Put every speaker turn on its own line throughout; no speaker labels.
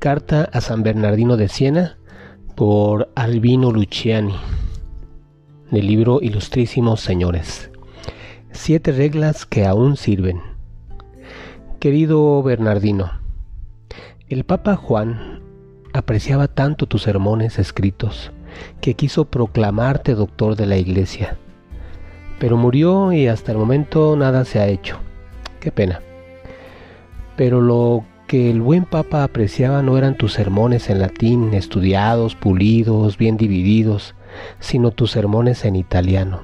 Carta a San Bernardino de Siena por Albino Luciani del libro Ilustrísimos Señores. Siete reglas que aún sirven. Querido Bernardino, el Papa Juan apreciaba tanto tus sermones escritos que quiso proclamarte doctor de la Iglesia, pero murió y hasta el momento nada se ha hecho. Qué pena. Pero lo que el buen Papa apreciaba no eran tus sermones en latín, estudiados, pulidos, bien divididos, sino tus sermones en italiano,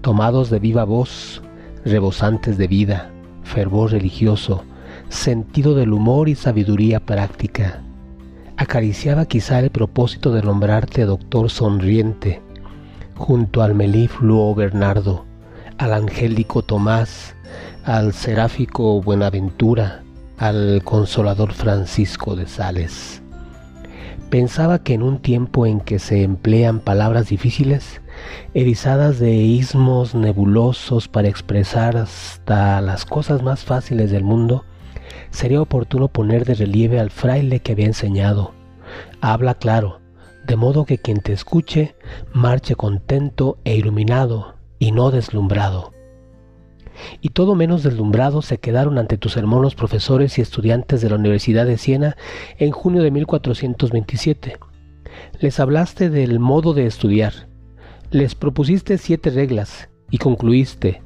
tomados de viva voz, rebosantes de vida, fervor religioso, sentido del humor y sabiduría práctica. Acariciaba quizá el propósito de nombrarte doctor sonriente, junto al melifluo Bernardo, al angélico Tomás, al seráfico Buenaventura, al consolador Francisco de Sales. Pensaba que en un tiempo en que se emplean palabras difíciles, erizadas de ismos nebulosos para expresar hasta las cosas más fáciles del mundo, sería oportuno poner de relieve al fraile que había enseñado. Habla claro, de modo que quien te escuche marche contento e iluminado y no deslumbrado y todo menos deslumbrados se quedaron ante tus hermanos profesores y estudiantes de la Universidad de Siena en junio de 1427. Les hablaste del modo de estudiar, les propusiste siete reglas y concluiste,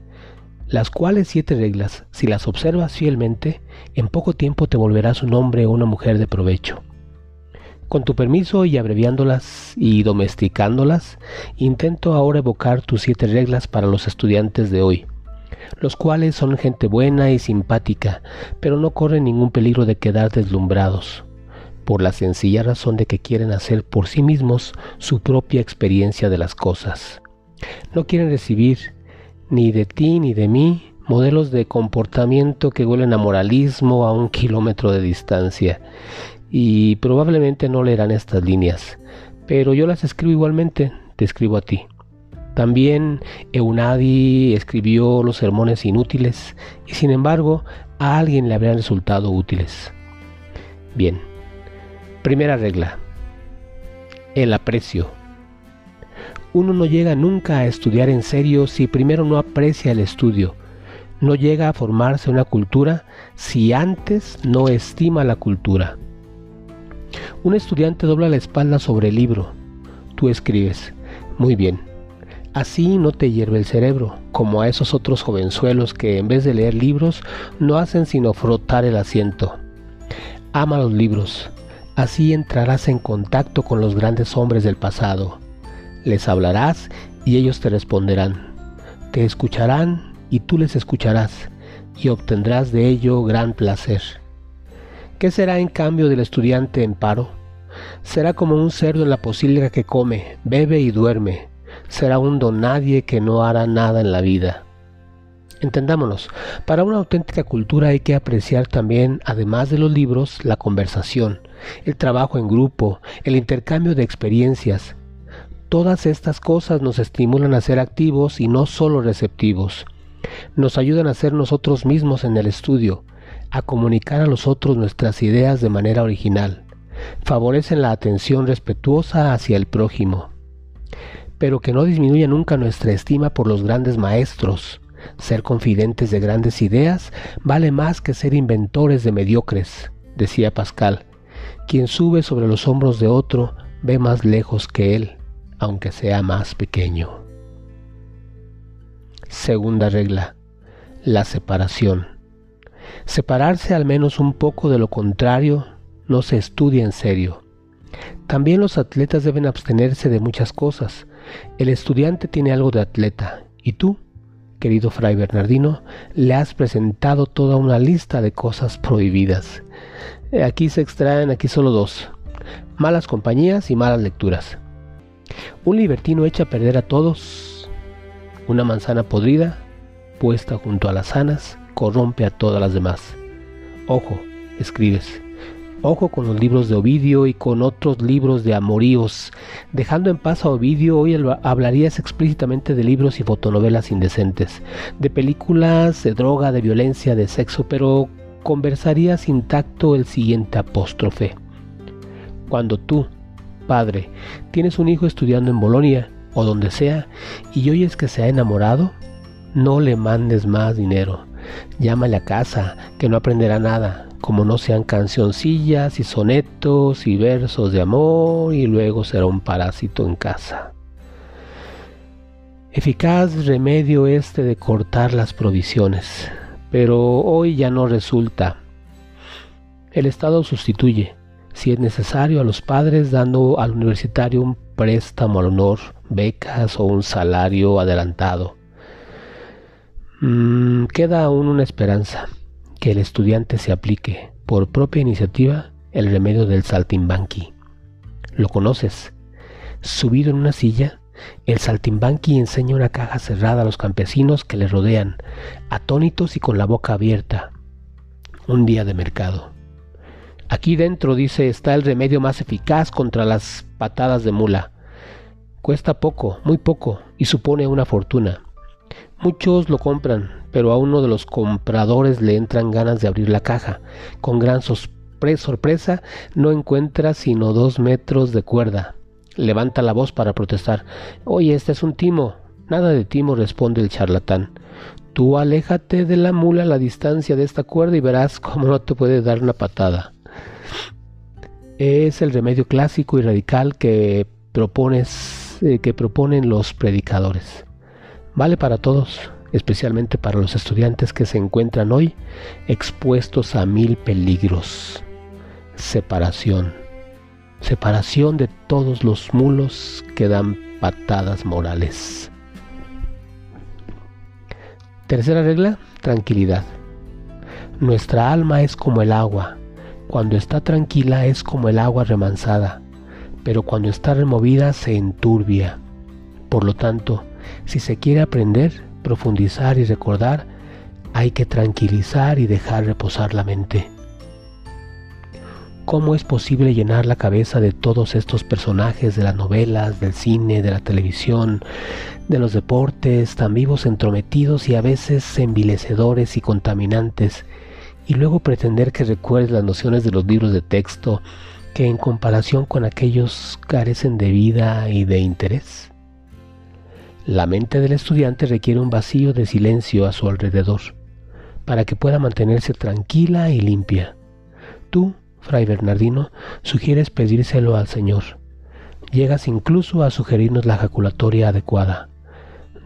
las cuales siete reglas, si las observas fielmente, en poco tiempo te volverás un hombre o una mujer de provecho. Con tu permiso y abreviándolas y domesticándolas, intento ahora evocar tus siete reglas para los estudiantes de hoy los cuales son gente buena y simpática, pero no corren ningún peligro de quedar deslumbrados, por la sencilla razón de que quieren hacer por sí mismos su propia experiencia de las cosas. No quieren recibir ni de ti ni de mí modelos de comportamiento que huelen a moralismo a un kilómetro de distancia, y probablemente no leerán estas líneas, pero yo las escribo igualmente, te escribo a ti. También Eunadi escribió los sermones inútiles y sin embargo a alguien le habrían resultado útiles. Bien, primera regla, el aprecio. Uno no llega nunca a estudiar en serio si primero no aprecia el estudio. No llega a formarse una cultura si antes no estima la cultura. Un estudiante dobla la espalda sobre el libro. Tú escribes. Muy bien Así no te hierve el cerebro, como a esos otros jovenzuelos que en vez de leer libros no hacen sino frotar el asiento. Ama los libros, así entrarás en contacto con los grandes hombres del pasado. Les hablarás y ellos te responderán. Te escucharán y tú les escucharás y obtendrás de ello gran placer. ¿Qué será en cambio del estudiante en paro? Será como un cerdo en la posilga que come, bebe y duerme, será un don nadie que no hará nada en la vida. Entendámonos, para una auténtica cultura hay que apreciar también, además de los libros, la conversación, el trabajo en grupo, el intercambio de experiencias. Todas estas cosas nos estimulan a ser activos y no solo receptivos. Nos ayudan a ser nosotros mismos en el estudio, a comunicar a los otros nuestras ideas de manera original. Favorecen la atención respetuosa hacia el prójimo pero que no disminuya nunca nuestra estima por los grandes maestros. Ser confidentes de grandes ideas vale más que ser inventores de mediocres, decía Pascal. Quien sube sobre los hombros de otro ve más lejos que él, aunque sea más pequeño. Segunda regla. La separación. Separarse al menos un poco de lo contrario no se estudia en serio. También los atletas deben abstenerse de muchas cosas, el estudiante tiene algo de atleta y tú, querido Fray Bernardino, le has presentado toda una lista de cosas prohibidas. Eh, aquí se extraen, aquí solo dos. Malas compañías y malas lecturas. Un libertino echa a perder a todos. Una manzana podrida, puesta junto a las sanas, corrompe a todas las demás. Ojo, escribes. Ojo con los libros de Ovidio y con otros libros de amoríos. Dejando en paz a Ovidio, hoy hablarías explícitamente de libros y fotonovelas indecentes, de películas, de droga, de violencia, de sexo, pero conversarías intacto el siguiente apóstrofe. Cuando tú, padre, tienes un hijo estudiando en Bolonia o donde sea y oyes que se ha enamorado, no le mandes más dinero. Llámale a casa, que no aprenderá nada, como no sean cancioncillas y sonetos y versos de amor y luego será un parásito en casa. Eficaz remedio este de cortar las provisiones, pero hoy ya no resulta. El Estado sustituye, si es necesario, a los padres dando al universitario un préstamo al honor, becas o un salario adelantado. Mm, queda aún una esperanza, que el estudiante se aplique, por propia iniciativa, el remedio del saltimbanqui. ¿Lo conoces? Subido en una silla, el saltimbanqui enseña una caja cerrada a los campesinos que le rodean, atónitos y con la boca abierta. Un día de mercado. Aquí dentro, dice, está el remedio más eficaz contra las patadas de mula. Cuesta poco, muy poco, y supone una fortuna. Muchos lo compran, pero a uno de los compradores le entran ganas de abrir la caja. Con gran sorpresa no encuentra sino dos metros de cuerda. Levanta la voz para protestar. Oye, este es un timo. Nada de timo, responde el charlatán. Tú aléjate de la mula a la distancia de esta cuerda y verás cómo no te puede dar una patada. Es el remedio clásico y radical que propones, eh, que proponen los predicadores. Vale para todos, especialmente para los estudiantes que se encuentran hoy expuestos a mil peligros. Separación. Separación de todos los mulos que dan patadas morales. Tercera regla, tranquilidad. Nuestra alma es como el agua. Cuando está tranquila es como el agua remansada, pero cuando está removida se enturbia. Por lo tanto, si se quiere aprender, profundizar y recordar, hay que tranquilizar y dejar reposar la mente. ¿Cómo es posible llenar la cabeza de todos estos personajes de las novelas, del cine, de la televisión, de los deportes, tan vivos, entrometidos y a veces envilecedores y contaminantes, y luego pretender que recuerdes las nociones de los libros de texto que en comparación con aquellos carecen de vida y de interés? La mente del estudiante requiere un vacío de silencio a su alrededor para que pueda mantenerse tranquila y limpia. Tú, Fray Bernardino, sugieres pedírselo al Señor. Llegas incluso a sugerirnos la ejaculatoria adecuada.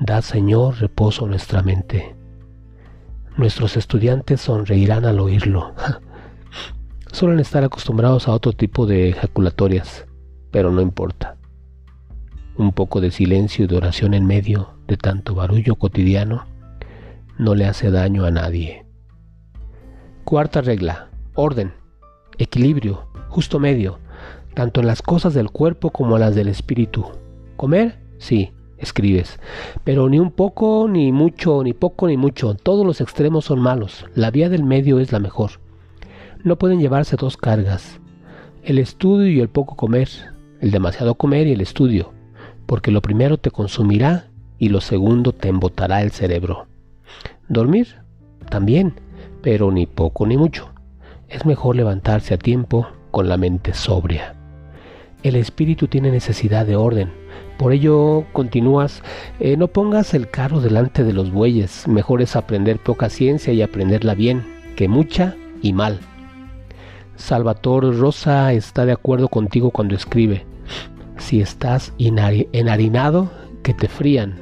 Da, Señor, reposo a nuestra mente. Nuestros estudiantes sonreirán al oírlo. Suelen estar acostumbrados a otro tipo de ejaculatorias, pero no importa un poco de silencio y de oración en medio de tanto barullo cotidiano no le hace daño a nadie. Cuarta regla, orden, equilibrio, justo medio, tanto en las cosas del cuerpo como en las del espíritu. ¿Comer? Sí, escribes, pero ni un poco, ni mucho, ni poco, ni mucho. Todos los extremos son malos. La vía del medio es la mejor. No pueden llevarse dos cargas. El estudio y el poco comer, el demasiado comer y el estudio porque lo primero te consumirá y lo segundo te embotará el cerebro. Dormir, también, pero ni poco ni mucho. Es mejor levantarse a tiempo con la mente sobria. El espíritu tiene necesidad de orden, por ello continúas, eh, no pongas el carro delante de los bueyes, mejor es aprender poca ciencia y aprenderla bien, que mucha y mal. Salvatore Rosa está de acuerdo contigo cuando escribe, si estás enharinado, que te frían.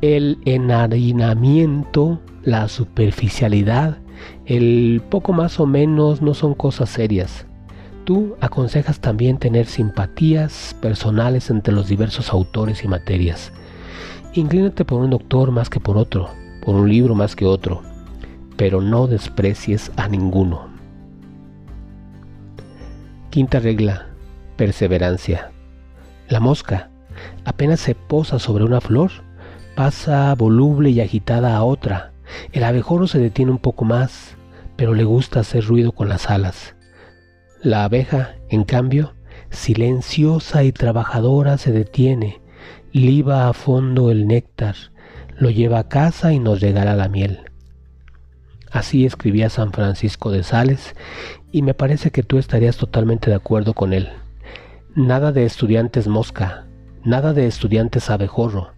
El enharinamiento, la superficialidad, el poco más o menos no son cosas serias. Tú aconsejas también tener simpatías personales entre los diversos autores y materias. Inclínate por un doctor más que por otro, por un libro más que otro, pero no desprecies a ninguno. Quinta regla, perseverancia. La mosca apenas se posa sobre una flor, pasa voluble y agitada a otra. El abejorro se detiene un poco más, pero le gusta hacer ruido con las alas. La abeja, en cambio, silenciosa y trabajadora, se detiene, liba a fondo el néctar, lo lleva a casa y nos regala la miel. Así escribía San Francisco de Sales y me parece que tú estarías totalmente de acuerdo con él. Nada de estudiantes mosca, nada de estudiantes abejorro.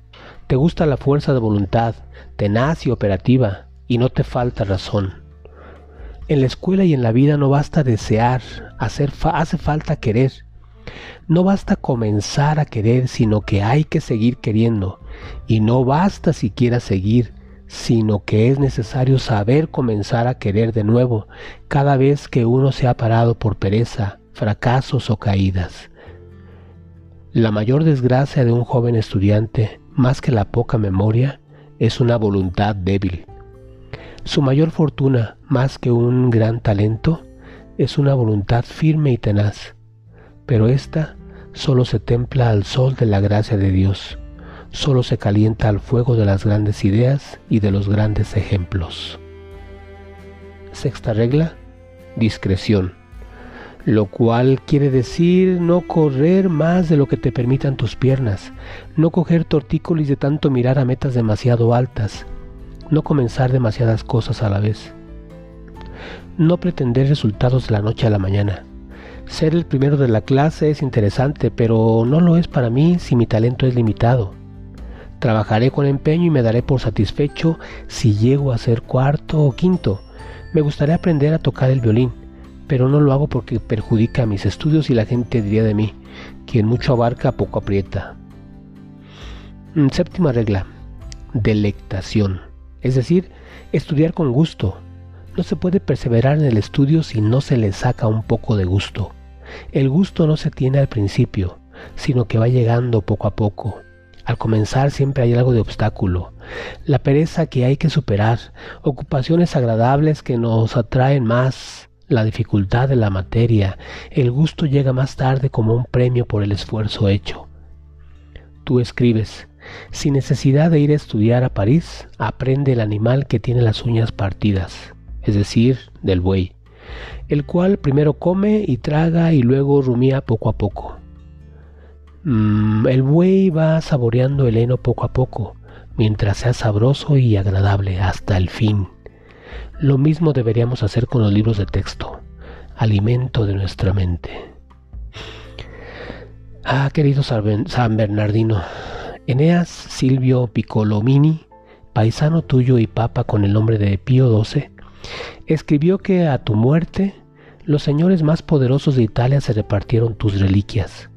Te gusta la fuerza de voluntad, tenaz y operativa, y no te falta razón. En la escuela y en la vida no basta desear, hacer hace falta querer. No basta comenzar a querer, sino que hay que seguir queriendo. Y no basta siquiera seguir, sino que es necesario saber comenzar a querer de nuevo cada vez que uno se ha parado por pereza, fracasos o caídas. La mayor desgracia de un joven estudiante, más que la poca memoria, es una voluntad débil. Su mayor fortuna, más que un gran talento, es una voluntad firme y tenaz, pero ésta solo se templa al sol de la gracia de Dios, solo se calienta al fuego de las grandes ideas y de los grandes ejemplos. Sexta regla, discreción, lo cual quiere decir no correr más de lo que te permitan tus piernas, no coger tortícolis de tanto mirar a metas demasiado altas, no comenzar demasiadas cosas a la vez, no pretender resultados de la noche a la mañana. Ser el primero de la clase es interesante, pero no lo es para mí si mi talento es limitado. Trabajaré con empeño y me daré por satisfecho si llego a ser cuarto o quinto. Me gustaría aprender a tocar el violín, pero no lo hago porque perjudica mis estudios y la gente diría de mí, quien mucho abarca poco aprieta. Mm, séptima regla, delectación, es decir, estudiar con gusto. No se puede perseverar en el estudio si no se le saca un poco de gusto. El gusto no se tiene al principio, sino que va llegando poco a poco. Al comenzar siempre hay algo de obstáculo, la pereza que hay que superar, ocupaciones agradables que nos atraen más, la dificultad de la materia, el gusto llega más tarde como un premio por el esfuerzo hecho. Tú escribes, sin necesidad de ir a estudiar a París, aprende el animal que tiene las uñas partidas, es decir, del buey, el cual primero come y traga y luego rumía poco a poco. Mm, el buey va saboreando el heno poco a poco, mientras sea sabroso y agradable hasta el fin. Lo mismo deberíamos hacer con los libros de texto, alimento de nuestra mente. Ah, querido San Bernardino, Eneas Silvio Piccolomini, paisano tuyo y papa con el nombre de Pío XII, escribió que a tu muerte los señores más poderosos de Italia se repartieron tus reliquias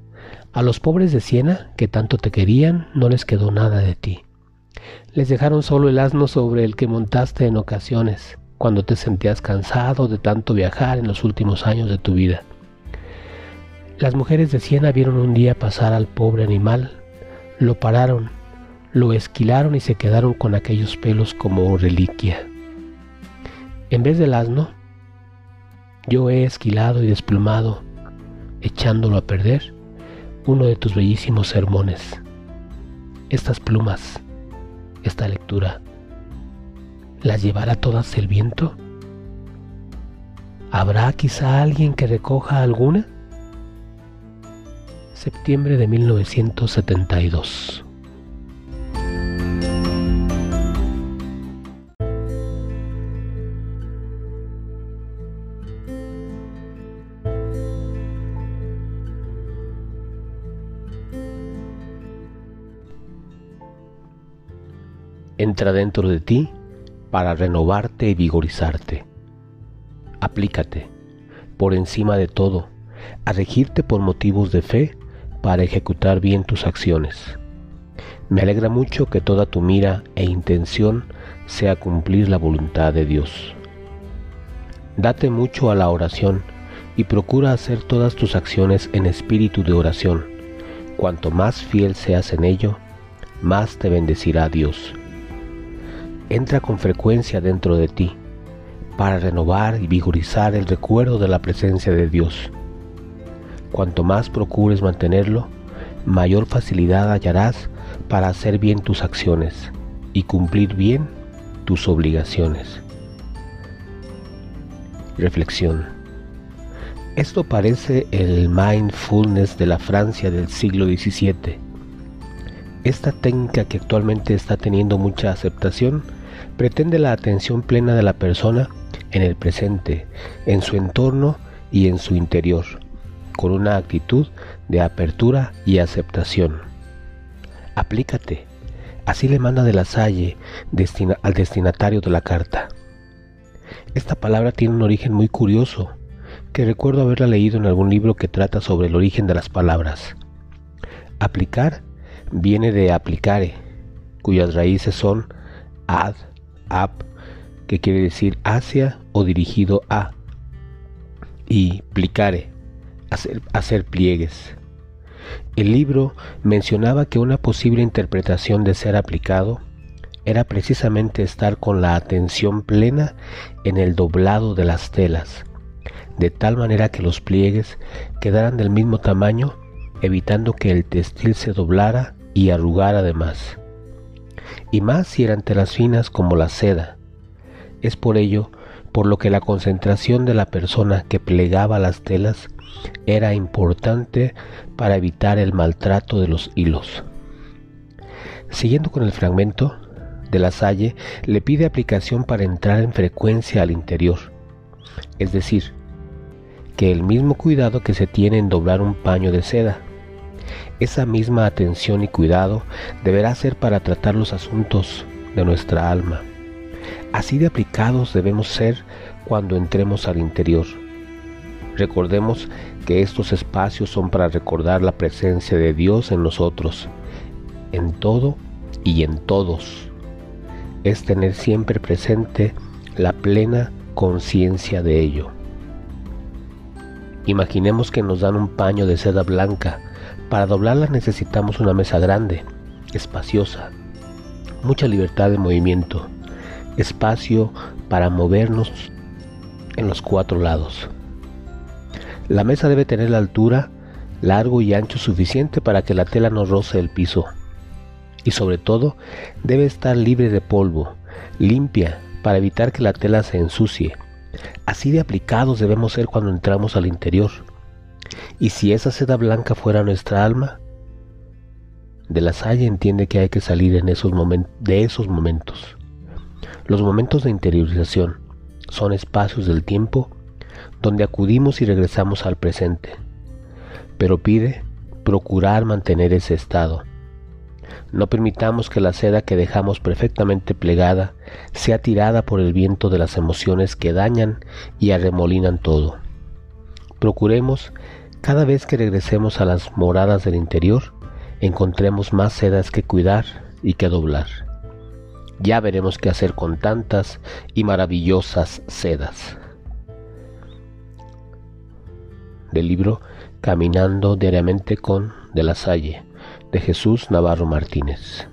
a los pobres de Siena, que tanto te querían, no les quedó nada de ti. Les dejaron solo el asno sobre el que montaste en ocasiones, cuando te sentías cansado de tanto viajar en los últimos años de tu vida. Las mujeres de Siena vieron un día pasar al pobre animal, lo pararon, lo esquilaron y se quedaron con aquellos pelos como reliquia. En vez del asno, yo he esquilado y desplumado, echándolo a perder, uno de tus bellísimos sermones. Estas plumas, esta lectura, ¿las llevará todas el viento? ¿Habrá quizá alguien que recoja alguna? Septiembre de 1972 entra dentro de ti para renovarte y vigorizarte. Aplícate, por encima de todo, a regirte por motivos de fe para ejecutar bien tus acciones. Me alegra mucho que toda tu mira e intención sea cumplir la voluntad de Dios. Date mucho a la oración y procura hacer todas tus acciones en espíritu de oración. Cuanto más fiel seas en ello, más te bendecirá Dios entra con frecuencia dentro de ti para renovar y vigorizar el recuerdo de la presencia de Dios. Cuanto más procures mantenerlo, mayor facilidad hallarás para hacer bien tus acciones y cumplir bien tus obligaciones. Reflexión. Esto parece el mindfulness de la Francia del siglo XVII. Esta técnica que actualmente está teniendo mucha aceptación pretende la atención plena de la persona en el presente, en su entorno y en su interior, con una actitud de apertura y aceptación. Aplícate, así le manda de la Salle al destinatario de la carta. Esta palabra tiene un origen muy curioso, que recuerdo haberla leído en algún libro que trata sobre el origen de las palabras. Aplicar viene de aplicare, cuyas raíces son ad, ap, que quiere decir hacia o dirigido a, y plicare, hacer, hacer pliegues. El libro mencionaba que una posible interpretación de ser aplicado era precisamente estar con la atención plena en el doblado de las telas, de tal manera que los pliegues quedaran del mismo tamaño, evitando que el textil se doblara y arrugara además. Y más si eran telas finas como la seda. Es por ello por lo que la concentración de la persona que plegaba las telas era importante para evitar el maltrato de los hilos. Siguiendo con el fragmento, de la Salle le pide aplicación para entrar en frecuencia al interior, es decir, que el mismo cuidado que se tiene en doblar un paño de seda, esa misma atención y cuidado deberá ser para tratar los asuntos de nuestra alma. Así de aplicados debemos ser cuando entremos al interior. Recordemos que estos espacios son para recordar la presencia de Dios en nosotros, en todo y en todos es tener siempre presente la plena conciencia de ello. Imaginemos que nos dan un paño de seda blanca. Para doblarla necesitamos una mesa grande, espaciosa, mucha libertad de movimiento, espacio para movernos en los cuatro lados. La mesa debe tener la altura, largo y ancho suficiente para que la tela no roce el piso y sobre todo debe estar libre de polvo, limpia, para evitar que la tela se ensucie. Así de aplicados debemos ser cuando entramos al interior. Y si esa seda blanca fuera nuestra alma, de la Salle entiende que hay que salir en esos de esos momentos. Los momentos de interiorización son espacios del tiempo donde acudimos y regresamos al presente, pero pide procurar mantener ese estado no permitamos que la seda que dejamos perfectamente plegada sea tirada por el viento de las emociones que dañan y arremolinan todo. Procuremos, cada vez que regresemos a las moradas del interior, encontremos más sedas que cuidar y que doblar. Ya veremos qué hacer con tantas y maravillosas sedas. Del libro Caminando diariamente con De la Salle de Jesús Navarro Martínez.